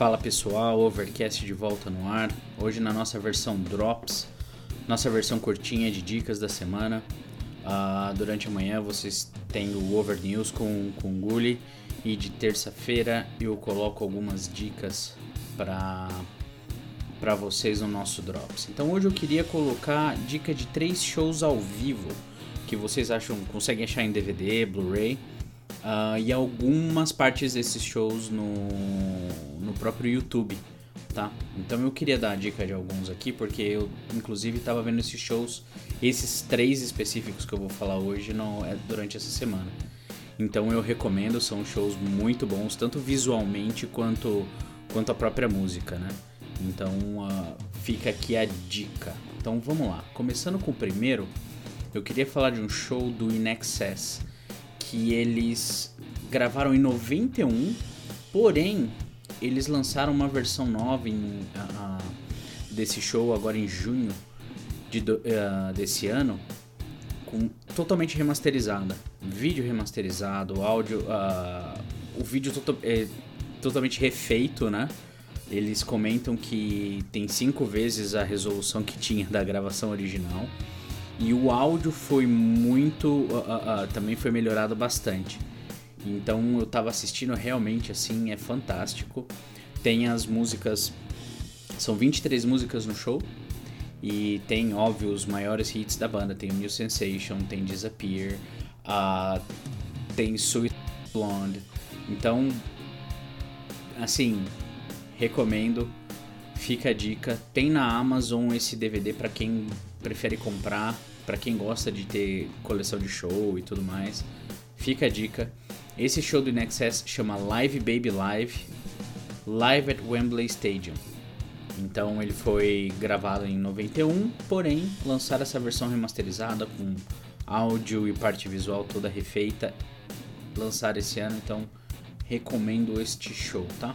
Fala pessoal, Overcast de volta no ar. Hoje na nossa versão Drops, nossa versão curtinha de dicas da semana. Uh, durante a manhã vocês têm o Over News com, com o Gulli e de terça-feira eu coloco algumas dicas para para vocês no nosso Drops. Então hoje eu queria colocar dica de três shows ao vivo que vocês acham conseguem achar em DVD, Blu-ray uh, e algumas partes desses shows no, no próprio YouTube, tá? Então eu queria dar a dica de alguns aqui porque eu inclusive estava vendo esses shows, esses três específicos que eu vou falar hoje no, é durante essa semana. Então eu recomendo, são shows muito bons, tanto visualmente quanto, quanto a própria música, né? Então uh, fica aqui a dica. Então vamos lá. Começando com o primeiro, eu queria falar de um show do In Excess que eles gravaram em 91, porém eles lançaram uma versão nova em, uh, desse show agora em junho de, uh, desse ano, com, totalmente remasterizada, vídeo remasterizado, áudio, o vídeo to é, totalmente refeito, né? Eles comentam que tem cinco vezes a resolução que tinha da gravação original. E o áudio foi muito. Uh, uh, uh, também foi melhorado bastante. Então eu tava assistindo realmente assim, é fantástico. Tem as músicas. São 23 músicas no show. E tem, óbvio, os maiores hits da banda. Tem New Sensation, tem Disappear, tem Sweet Blonde. Então, assim, recomendo. Fica a dica. Tem na Amazon esse DVD para quem prefere comprar, para quem gosta de ter coleção de show e tudo mais. Fica a dica. Esse show do InXS chama Live Baby Live, Live at Wembley Stadium. Então ele foi gravado em 91, porém lançaram essa versão remasterizada com áudio e parte visual toda refeita. Lançaram esse ano, então recomendo este show, tá?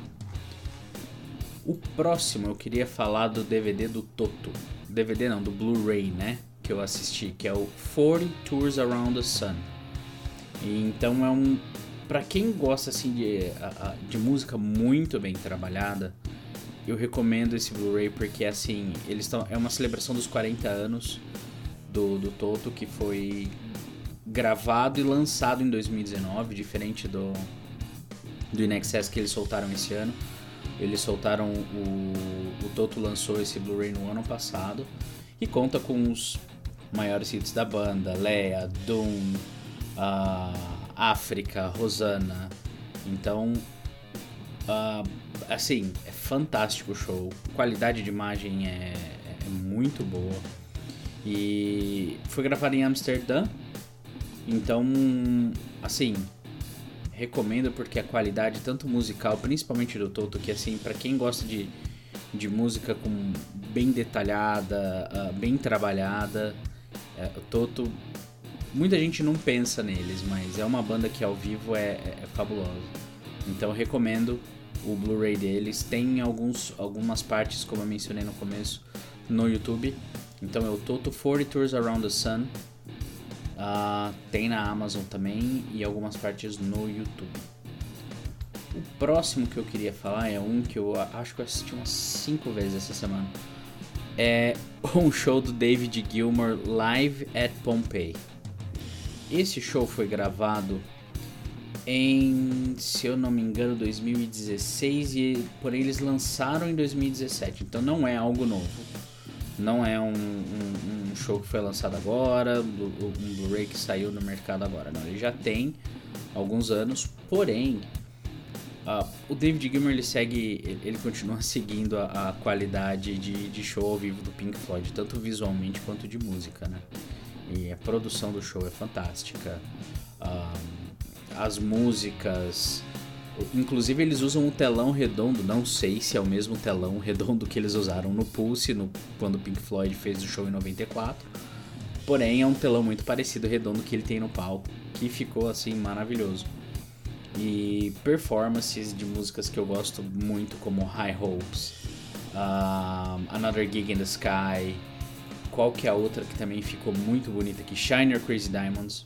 O próximo eu queria falar do DVD do Toto. DVD não, do Blu-ray, né? Que eu assisti, que é o 40 Tours Around the Sun. E, então é um. Pra quem gosta assim de, de música muito bem trabalhada, eu recomendo esse Blu-ray porque assim, eles estão. É uma celebração dos 40 anos do, do Toto que foi gravado e lançado em 2019, diferente do, do InXS que eles soltaram esse ano. Eles soltaram o. O Toto lançou esse Blu-ray no ano passado e conta com os maiores hits da banda: Leia, Doom, uh, África, Rosana. Então, uh, assim, é fantástico o show. Qualidade de imagem é, é muito boa. E foi gravado em Amsterdã. Então, assim, recomendo porque a qualidade tanto musical, principalmente do Toto, que assim, para quem gosta de, de música com bem detalhada, uh, bem trabalhada, uh, o Toto muita gente não pensa neles, mas é uma banda que ao vivo é, é, é fabulosa. Então recomendo o Blu-ray deles. Tem alguns, algumas partes, como eu mencionei no começo, no YouTube. Então é o Toto 40 Tours Around the Sun. Uh, tem na Amazon também e algumas partes no YouTube. O próximo que eu queria falar é um que eu acho que eu assisti umas 5 vezes essa semana. É um show do David Gilmour Live at Pompeii. Esse show foi gravado em, se eu não me engano, 2016 e porém eles lançaram em 2017. Então não é algo novo. Não é um, um, um show que foi lançado agora, um Blu-ray que saiu no mercado agora. Não, ele já tem alguns anos, porém uh, o David Gilmour ele segue, ele continua seguindo a, a qualidade de, de, show ao vivo do Pink Floyd, tanto visualmente quanto de música, né? E a produção do show é fantástica. Uh, as músicas, Inclusive eles usam um telão redondo, não sei se é o mesmo telão redondo que eles usaram no Pulse, no, quando o Pink Floyd fez o show em 94. Porém é um telão muito parecido redondo que ele tem no palco, que ficou assim maravilhoso. E performances de músicas que eu gosto muito, como High Hopes, uh, Another Gig in the Sky, qual que é a outra que também ficou muito bonita aqui, Shine Your Crazy Diamonds.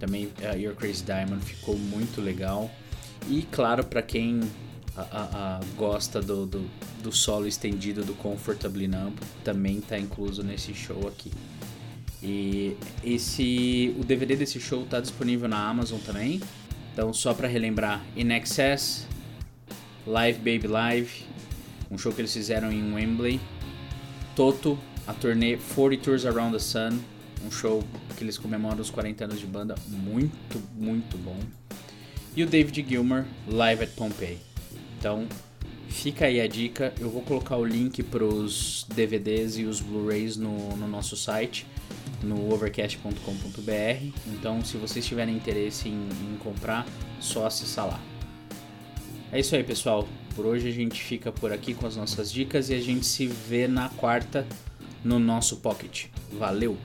Também uh, Your Crazy Diamond ficou muito legal. E claro, para quem a, a, a gosta do, do, do, solo estendido do Comfortably Numb, também está incluso nesse show aqui. E esse o DVD desse show está disponível na Amazon também. Então só para relembrar, In Excess, Live Baby Live, um show que eles fizeram em Wembley, Toto, a turnê 40 Tours Around the Sun, um show que eles comemoram os 40 anos de banda, muito, muito bom. E o David Gilmour, Live at Pompeii. Então, fica aí a dica. Eu vou colocar o link para os DVDs e os Blu-rays no, no nosso site, no overcast.com.br. Então, se vocês tiverem interesse em, em comprar, só acessar lá. É isso aí, pessoal. Por hoje a gente fica por aqui com as nossas dicas e a gente se vê na quarta no nosso Pocket. Valeu!